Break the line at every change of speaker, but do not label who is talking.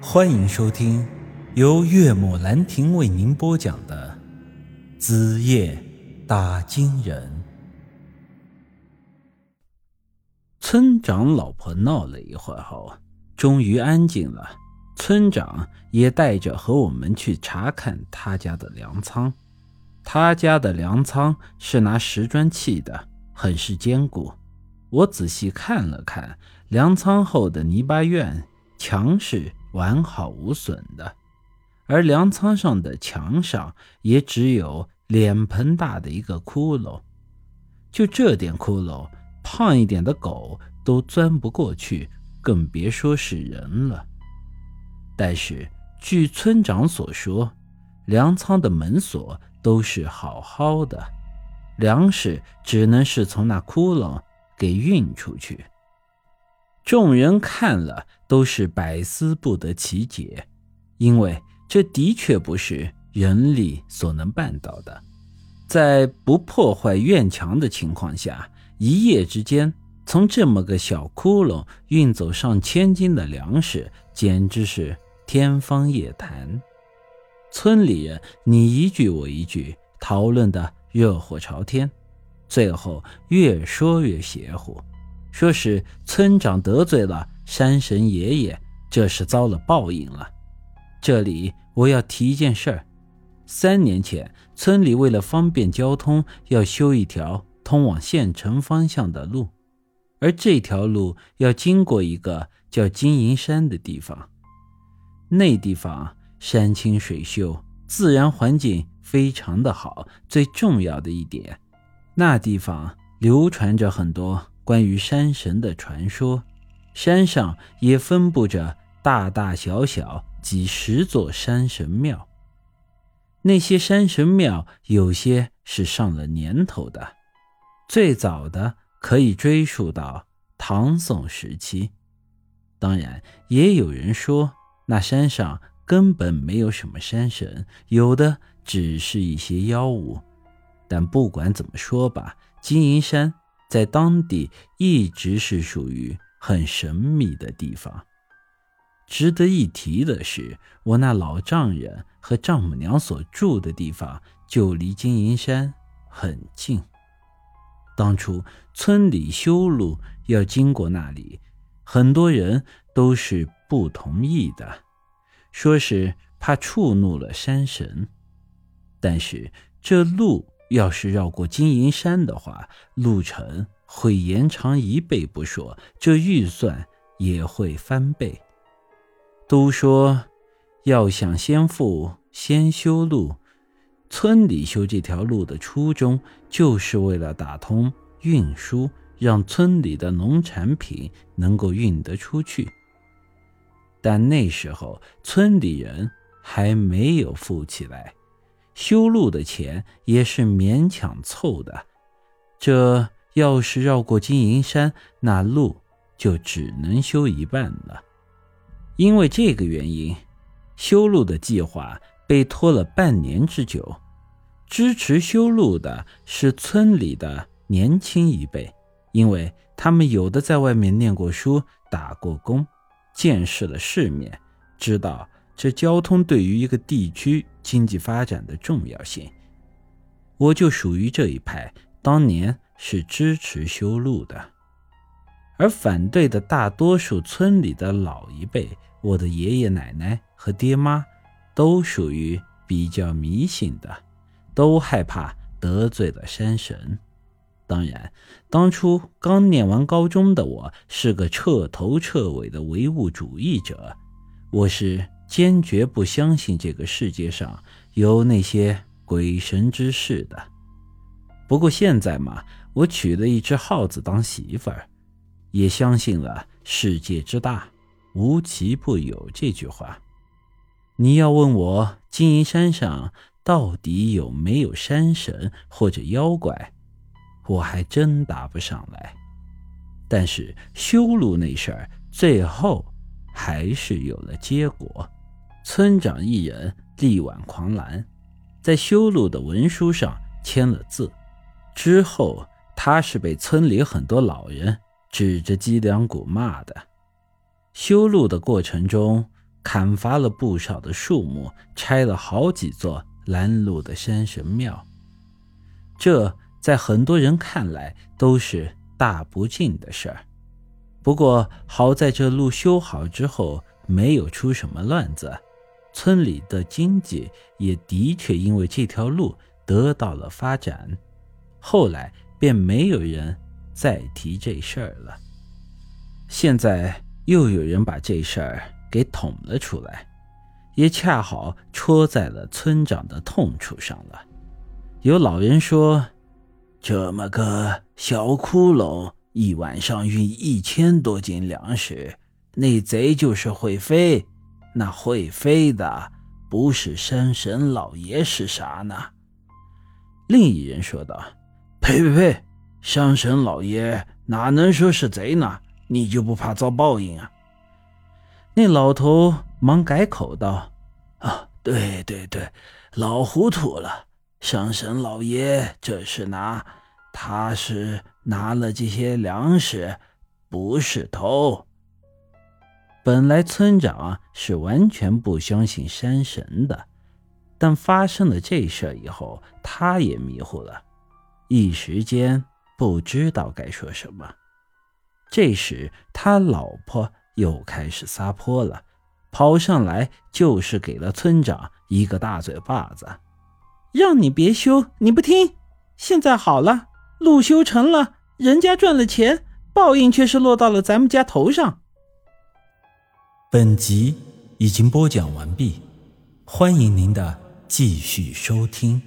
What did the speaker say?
欢迎收听由岳母兰亭为您播讲的《子夜打金人》。村长老婆闹了一会儿后，终于安静了。村长也带着和我们去查看他家的粮仓。他家的粮仓是拿石砖砌的，很是坚固。我仔细看了看粮仓后的泥巴院，墙是完好无损的，而粮仓上的墙上也只有脸盆大的一个窟窿，就这点窟窿，胖一点的狗都钻不过去，更别说是人了。但是据村长所说，粮仓的门锁。都是好好的，粮食只能是从那窟窿给运出去。众人看了都是百思不得其解，因为这的确不是人力所能办到的。在不破坏院墙的情况下，一夜之间从这么个小窟窿运走上千斤的粮食，简直是天方夜谭。村里人你一句我一句，讨论的热火朝天，最后越说越邪乎，说是村长得罪了山神爷爷，这是遭了报应了。这里我要提一件事儿：三年前，村里为了方便交通，要修一条通往县城方向的路，而这条路要经过一个叫金银山的地方，那地方。山清水秀，自然环境非常的好。最重要的一点，那地方流传着很多关于山神的传说，山上也分布着大大小小几十座山神庙。那些山神庙有些是上了年头的，最早的可以追溯到唐宋时期。当然，也有人说那山上。根本没有什么山神，有的只是一些妖物。但不管怎么说吧，金银山在当地一直是属于很神秘的地方。值得一提的是，我那老丈人和丈母娘所住的地方就离金银山很近。当初村里修路要经过那里，很多人都是不同意的。说是怕触怒了山神，但是这路要是绕过金银山的话，路程会延长一倍不说，这预算也会翻倍。都说要想先富，先修路。村里修这条路的初衷，就是为了打通运输，让村里的农产品能够运得出去。但那时候村里人还没有富起来，修路的钱也是勉强凑的。这要是绕过金银山，那路就只能修一半了。因为这个原因，修路的计划被拖了半年之久。支持修路的是村里的年轻一辈，因为他们有的在外面念过书，打过工。见识了世面，知道这交通对于一个地区经济发展的重要性。我就属于这一派，当年是支持修路的，而反对的大多数村里的老一辈，我的爷爷奶奶和爹妈，都属于比较迷信的，都害怕得罪了山神。当然，当初刚念完高中的我是个彻头彻尾的唯物主义者，我是坚决不相信这个世界上有那些鬼神之事的。不过现在嘛，我娶了一只耗子当媳妇儿，也相信了“世界之大，无奇不有”这句话。你要问我金银山上到底有没有山神或者妖怪？我还真答不上来，但是修路那事儿最后还是有了结果。村长一人力挽狂澜，在修路的文书上签了字。之后他是被村里很多老人指着脊梁骨骂的。修路的过程中，砍伐了不少的树木，拆了好几座拦路的山神庙。这在很多人看来都是大不敬的事儿。不过好在这路修好之后，没有出什么乱子，村里的经济也的确因为这条路得到了发展。后来便没有人再提这事儿了。现在又有人把这事儿给捅了出来，也恰好戳在了村长的痛处上了。有老人说：“这么个小窟窿。”一晚上运一千多斤粮食，那贼就是会飞。那会飞的不是山神老爷是啥呢？另一人说道：“呸呸呸！山神老爷哪能说是贼呢？你就不怕遭报应啊？”那老头忙改口道：“啊，对对对，老糊涂了。山神老爷这是拿，他是。”拿了这些粮食，不是偷。本来村长是完全不相信山神的，但发生了这事以后，他也迷糊了，一时间不知道该说什么。这时，他老婆又开始撒泼了，跑上来就是给了村长一个大嘴巴子，
让你别修，你不听，现在好了，路修成了。人家赚了钱，报应却是落到了咱们家头上。
本集已经播讲完毕，欢迎您的继续收听。